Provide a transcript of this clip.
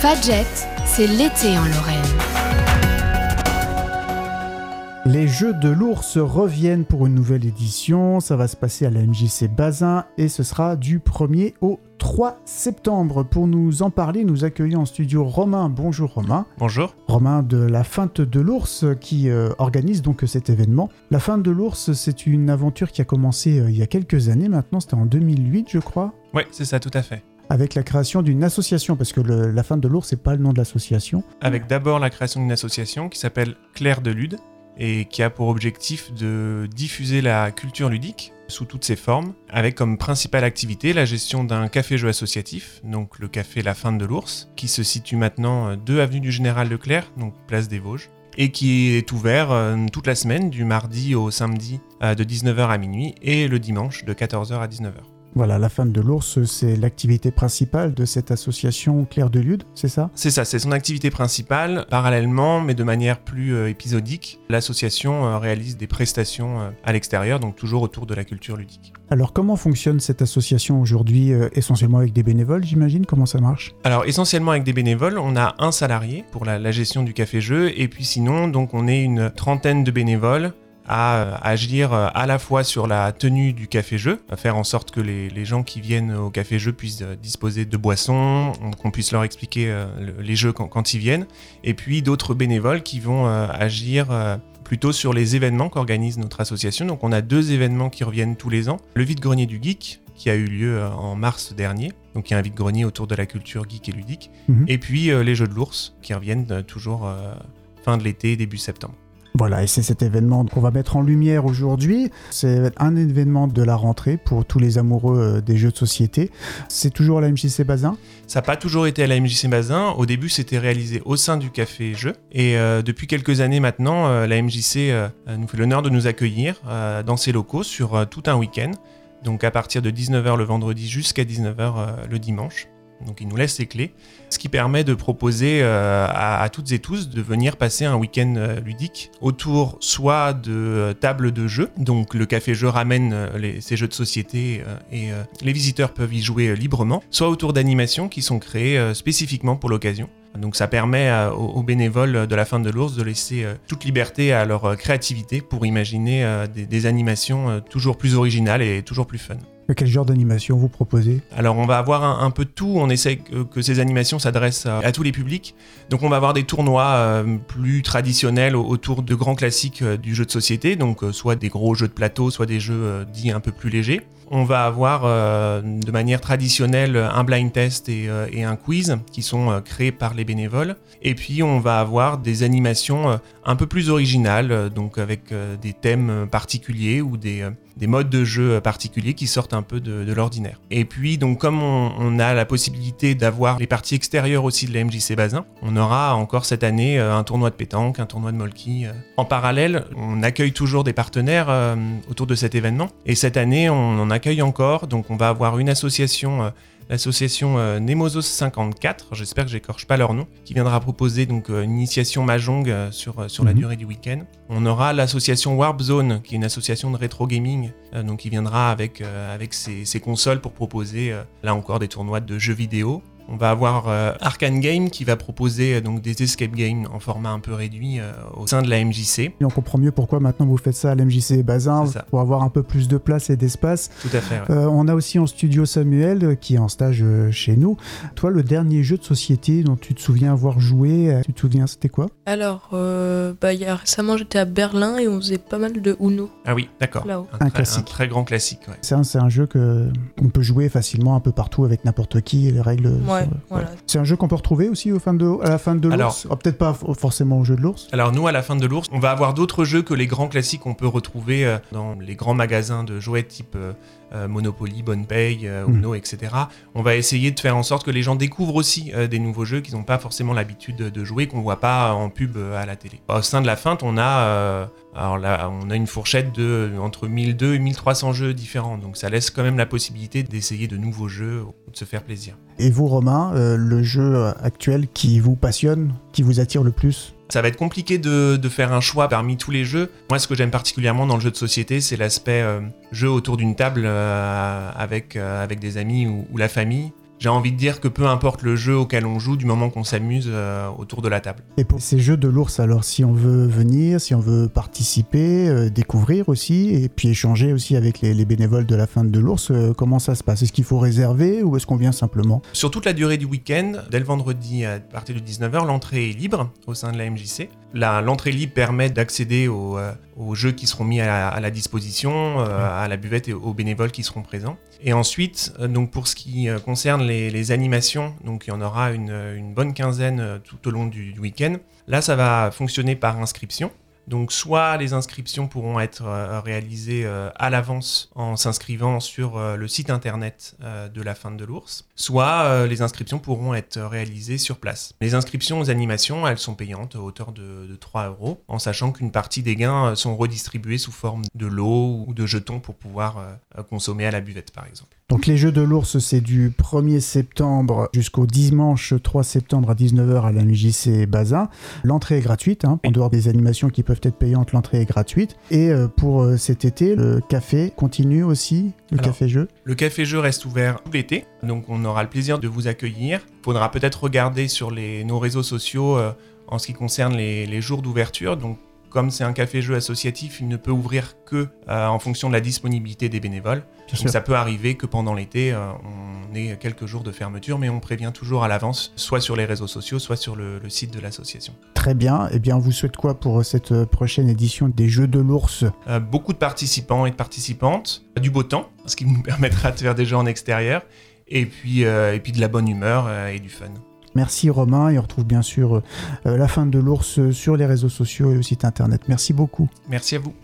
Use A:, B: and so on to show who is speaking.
A: Fadjet, c'est l'été en Lorraine.
B: Les Jeux de l'ours reviennent pour une nouvelle édition. Ça va se passer à la MJC Bazin et ce sera du 1er au 3 septembre. Pour nous en parler, nous accueillons en studio Romain. Bonjour Romain.
C: Bonjour.
B: Romain de la Feinte de l'ours qui euh, organise donc cet événement. La Feinte de l'ours, c'est une aventure qui a commencé euh, il y a quelques années maintenant. C'était en 2008, je crois.
C: Oui, c'est ça, tout à fait
B: avec la création d'une association, parce que la Feinte de l'ours, c'est pas le nom de l'association.
C: Avec d'abord la création d'une association qui s'appelle Claire de Lude, et qui a pour objectif de diffuser la culture ludique sous toutes ses formes, avec comme principale activité la gestion d'un café-jeu associatif, donc le café La Fin de l'Ours, qui se situe maintenant 2 avenue du Général Leclerc, donc place des Vosges, et qui est ouvert euh, toute la semaine, du mardi au samedi euh, de 19h à minuit, et le dimanche de 14h à 19h.
B: Voilà, la femme de l'ours, c'est l'activité principale de cette association Claire de Lude, c'est ça?
C: C'est ça, c'est son activité principale. Parallèlement, mais de manière plus euh, épisodique, l'association euh, réalise des prestations euh, à l'extérieur, donc toujours autour de la culture ludique.
B: Alors comment fonctionne cette association aujourd'hui Essentiellement avec des bénévoles, j'imagine? Comment ça marche?
C: Alors essentiellement avec des bénévoles, on a un salarié pour la, la gestion du café-jeu, et puis sinon, donc on est une trentaine de bénévoles à agir euh, à la fois sur la tenue du café-jeu, à faire en sorte que les, gens qui viennent au café-jeu puissent euh, disposer de boissons, qu'on puisse leur expliquer euh, les jeux quand, ils viennent, et puis d'autres bénévoles qui vont agir plutôt sur les événements qu'organise notre association. Donc on a deux événements qui reviennent tous les ans. Le vide-grenier du geek, qui a eu lieu en mars dernier. Donc il y a un vide-grenier autour de la culture geek et ludique. Mhm. Et puis les jeux de l'ours, qui reviennent toujours fin de l'été, début septembre.
B: Voilà, et c'est cet événement qu'on va mettre en lumière aujourd'hui. C'est un événement de la rentrée pour tous les amoureux euh, des jeux de société. C'est toujours à la MJC Bazin?
C: Ça n'a pas toujours été à la MJC Bazin. Au début, c'était réalisé au sein du Café Jeux. Et euh, depuis quelques années maintenant, euh, la MJC nous fait l'honneur de nous accueillir dans ses locaux sur tout un week-end. Donc à partir de 19h le vendredi jusqu'à 19h le dimanche. Donc il nous laisse ses clés, ce qui permet de proposer euh, à, toutes et tous de venir passer un week-end euh, ludique autour soit de euh, tables de jeux, donc le café-jeu ramène ces jeux de société et les visiteurs peuvent y jouer librement, soit autour d'animations qui sont créées spécifiquement pour l'occasion. Donc ça permet aux, bénévoles de la fin de l'ours de laisser toute liberté à leur créativité pour imaginer des animations toujours plus originales et toujours plus fun.
B: Quel genre d'animation vous proposez
C: Alors on va avoir un, peu de tout, on essaie que, ces animations s'adressent à, tous les publics. Donc on va avoir des tournois euh, plus traditionnels autour de grands classiques euh, du jeu de société, donc euh, soit des gros jeux de plateau, soit des jeux dits un peu plus légers. On va avoir de manière traditionnelle un blind test et, un quiz qui sont créés par les bénévoles. Et puis on va avoir des animations un peu plus originales, donc avec des thèmes particuliers ou des des modes de jeu particuliers qui sortent un peu de, l'ordinaire. Et puis, donc, comme on, a la possibilité d'avoir les parties extérieures aussi de la MJC Bazin, on aura encore cette année euh, un tournoi de pétanque, un tournoi de molki. Euh. En parallèle, on accueille toujours des partenaires euh, autour de cet événement. Et cette année, on en accueille encore. Donc, on va avoir une association l'association euh, Nemosos 54, j'espère que j'écorche pas leur nom, qui viendra proposer donc euh, une initiation Mahjong euh, sur, sur la mhm. durée du week-end. On aura l'association Warp Zone, qui est une association de rétro gaming, donc qui viendra avec, avec ses, ses, consoles pour proposer là encore des tournois de jeux vidéo. On va avoir euh, Arkane Game qui va proposer euh, donc des escape games en format un peu réduit euh, au sein de la MJC.
B: Et on comprend mieux pourquoi maintenant vous faites ça à la MJC Bazin pour avoir un peu plus de place et d'espace.
C: Tout à fait.
B: on a aussi en studio Samuel qui est en stage chez nous. Toi, le dernier jeu de société dont tu te souviens avoir joué, tu te souviens, c'était quoi?
D: Alors, bah, y a, récemment j'étais à Berlin et on faisait pas mal de Uno.
C: Ah oui, d'accord.
B: Un, un, classique.
C: Un très grand classique.
B: C'est un, jeu que on peut jouer facilement un peu partout avec n'importe qui. Les règles c'est un jeu qu'on peut retrouver aussi au fin de, à la fin de l'ours? Oh, Peut-être pas forcément au jeu de l'ours.
C: Alors nous, à la fin de l'ours, on va avoir d'autres jeux que les grands classiques qu'on peut retrouver euh, dans les grands magasins de jouets type euh, Monopoly, Bonne Paye, euh, hmm. Uno, etc. On va essayer de faire en sorte que les gens découvrent aussi euh, des nouveaux jeux qu'ils n'ont pas forcément l'habitude de jouer, qu'on voit pas en pub à la télé. Au sein de la feinte, on a, alors là, on a une fourchette de entre 1200 et 1300 jeux différents, donc ça laisse quand même la possibilité d'essayer de nouveaux jeux ou de se faire plaisir.
B: Et vous, Romain, le jeu actuel qui vous passionne, qui vous attire le plus?
C: Ça va être compliqué de, faire un choix parmi tous les jeux. Moi, ce que j'aime particulièrement dans le jeu de société, c'est l'aspect euh, jeu autour d'une table euh, euh, avec des amis ou, la famille. J'ai envie de dire que peu importe le jeu auquel on joue, du moment qu'on s'amuse euh, autour de la table.
B: Et pour ces jeux de l'ours, alors si on veut venir, si on veut participer, euh, découvrir aussi, et puis échanger aussi avec les, les bénévoles de la fin de l'ours, euh, comment ça se passe? Est-ce qu'il faut réserver ou est-ce qu'on vient simplement?
C: Sur toute la durée du week-end, dès le vendredi à partir de 19h, l'entrée est libre au sein de la MJC. La- L'entrée libre permet d'accéder aux, aux jeux qui seront mis à la, disposition, euh, à la buvette et aux bénévoles qui seront présents. Et ensuite, euh, donc pour ce qui euh, concerne les, animations, donc il y en aura une, bonne quinzaine tout au long du week-end. Là, ça va fonctionner par inscription. Donc soit les inscriptions pourront être euh, réalisées euh, à l'avance en s'inscrivant sur euh, le site internet de la fin de l'ours, soit les inscriptions pourront être réalisées sur place. Les inscriptions aux animations, elles sont payantes à hauteur de, de 3 euros, en sachant qu'une partie des gains sont redistribués sous forme de lots ou de jetons pour pouvoir consommer à la buvette par exemple.
B: Donc les jeux de l'ours, c'est du 1er septembre jusqu'au dimanche 3 septembre à 19h à la MJC Bazin. L'entrée est gratuite, hein. en dehors des animations qui peuvent être payantes, l'entrée est gratuite. Et euh, pour euh, cet été, le café continue aussi, le
C: Alors,
B: café-jeu
C: Le café-jeu reste ouvert tout l'été, donc on aura le plaisir de vous accueillir. Il faudra peut-être regarder sur les, nos réseaux sociaux euh, en ce qui concerne les, les jours d'ouverture. Donc, comme c'est un café-jeu associatif, il ne peut ouvrir que euh, en fonction de la disponibilité des bénévoles. Donc ça peut arriver que pendant l'été, euh, on ait quelques jours de fermeture, mais on prévient toujours à l'avance, soit sur les réseaux sociaux, soit sur le, le site de l'association.
B: Très bien. Eh bien, on vous souhaite quoi pour euh, cette prochaine édition des Jeux de l'ours?
C: Euh, beaucoup de participants et de participantes, du beau temps, ce qui nous permettra de faire des jeux en extérieur, et puis, et puis de la bonne humeur et du fun.
B: Merci Romain, et on retrouve bien sûr euh, la fin de l'ours sur les réseaux sociaux et le site internet. Merci beaucoup.
C: Merci à vous.